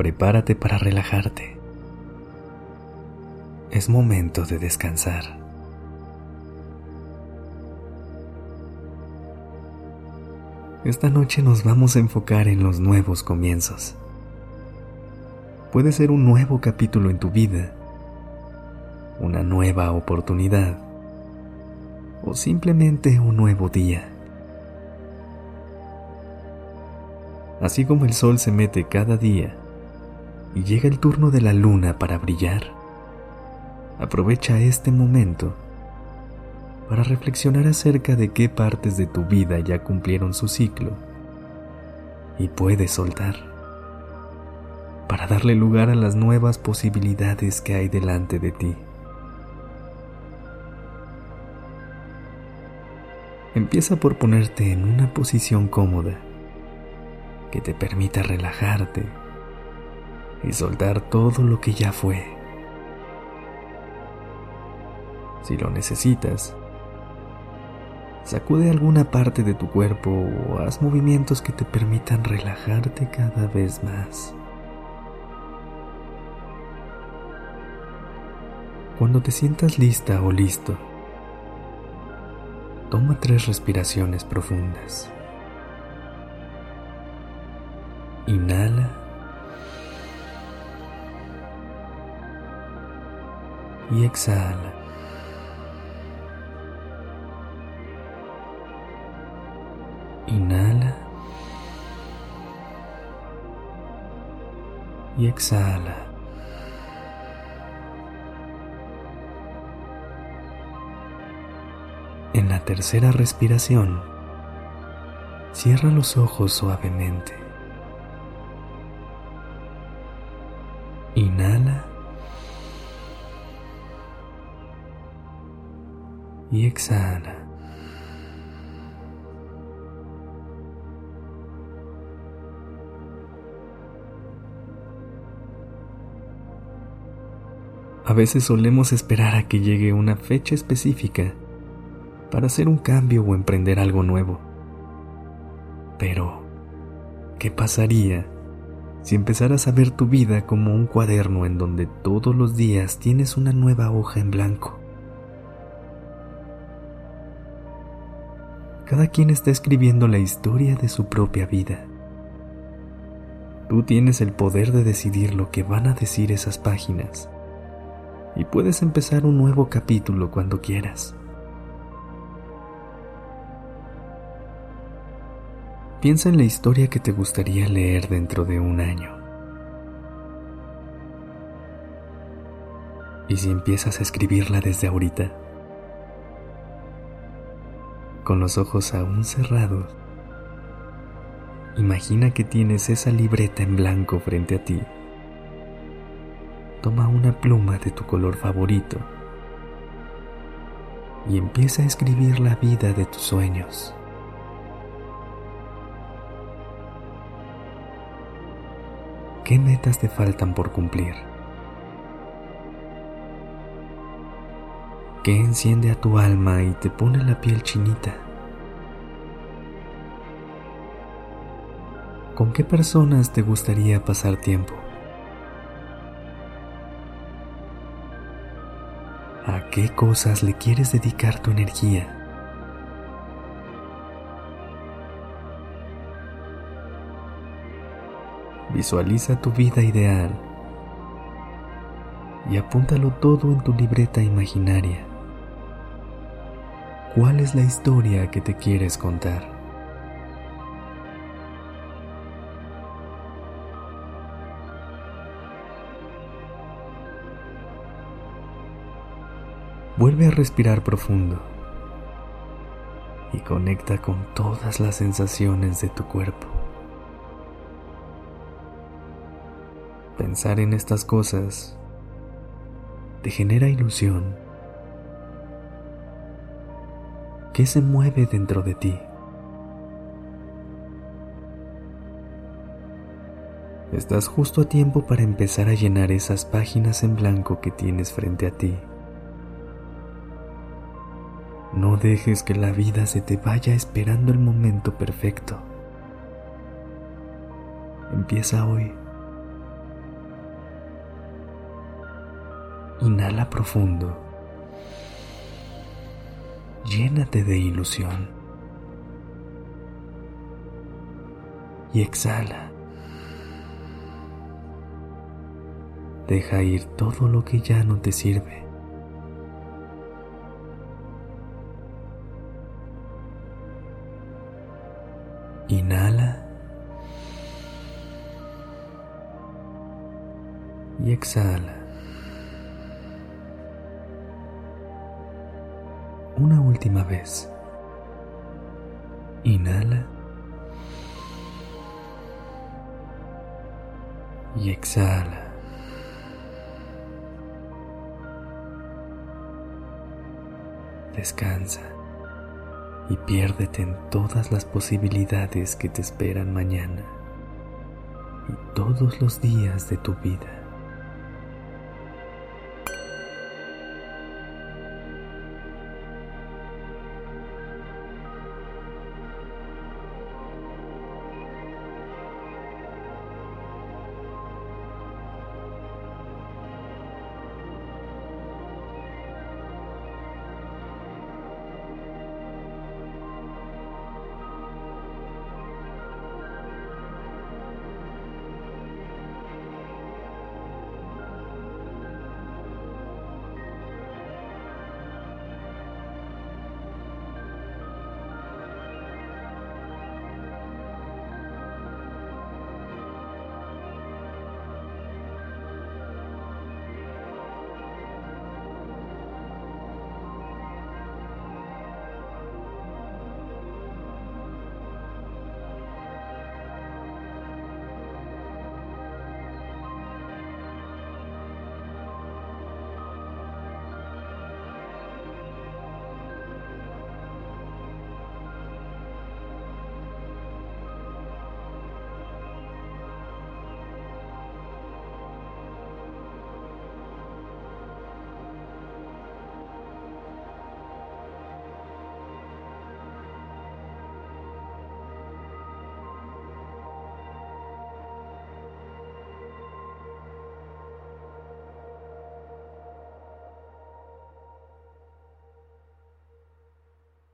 Prepárate para relajarte. Es momento de descansar. Esta noche nos vamos a enfocar en los nuevos comienzos. Puede ser un nuevo capítulo en tu vida, una nueva oportunidad o simplemente un nuevo día. Así como el sol se mete cada día y llega el turno de la luna para brillar, aprovecha este momento para reflexionar acerca de qué partes de tu vida ya cumplieron su ciclo y puedes soltar para darle lugar a las nuevas posibilidades que hay delante de ti. Empieza por ponerte en una posición cómoda que te permita relajarte y soltar todo lo que ya fue. Si lo necesitas, sacude alguna parte de tu cuerpo o haz movimientos que te permitan relajarte cada vez más. Cuando te sientas lista o listo, toma tres respiraciones profundas. Inhala. Y exhala. Inhala. Y exhala. En la tercera respiración, cierra los ojos suavemente. Inhala. Y exhala. A veces solemos esperar a que llegue una fecha específica para hacer un cambio o emprender algo nuevo. Pero, ¿qué pasaría si empezaras a ver tu vida como un cuaderno en donde todos los días tienes una nueva hoja en blanco. Cada quien está escribiendo la historia de su propia vida. Tú tienes el poder de decidir lo que van a decir esas páginas y puedes empezar un nuevo capítulo cuando quieras. Piensa en la historia que te gustaría leer dentro de un año. ¿Y si empiezas a escribirla desde ahorita? Con los ojos aún cerrados, imagina que tienes esa libreta en blanco frente a ti. Toma una pluma de tu color favorito y empieza a escribir la vida de tus sueños. ¿Qué metas te faltan por cumplir? ¿Qué enciende a tu alma y te pone la piel chinita? ¿Con qué personas te gustaría pasar tiempo? ¿A qué cosas le quieres dedicar tu energía? Visualiza tu vida ideal y apúntalo todo en tu libreta imaginaria. ¿Cuál es la historia que te quieres contar? Vuelve a respirar profundo y conecta con todas las sensaciones de tu cuerpo. Pensar en estas cosas te genera ilusión. ¿Qué se mueve dentro de ti? Estás justo a tiempo para empezar a llenar esas páginas en blanco que tienes frente a ti. No dejes que la vida se te vaya esperando el momento perfecto. Empieza hoy. Inhala profundo. Llénate de ilusión. Y exhala. Deja ir todo lo que ya no te sirve. Inhala. Y exhala. Una última vez. Inhala. Y exhala. Descansa y piérdete en todas las posibilidades que te esperan mañana y todos los días de tu vida.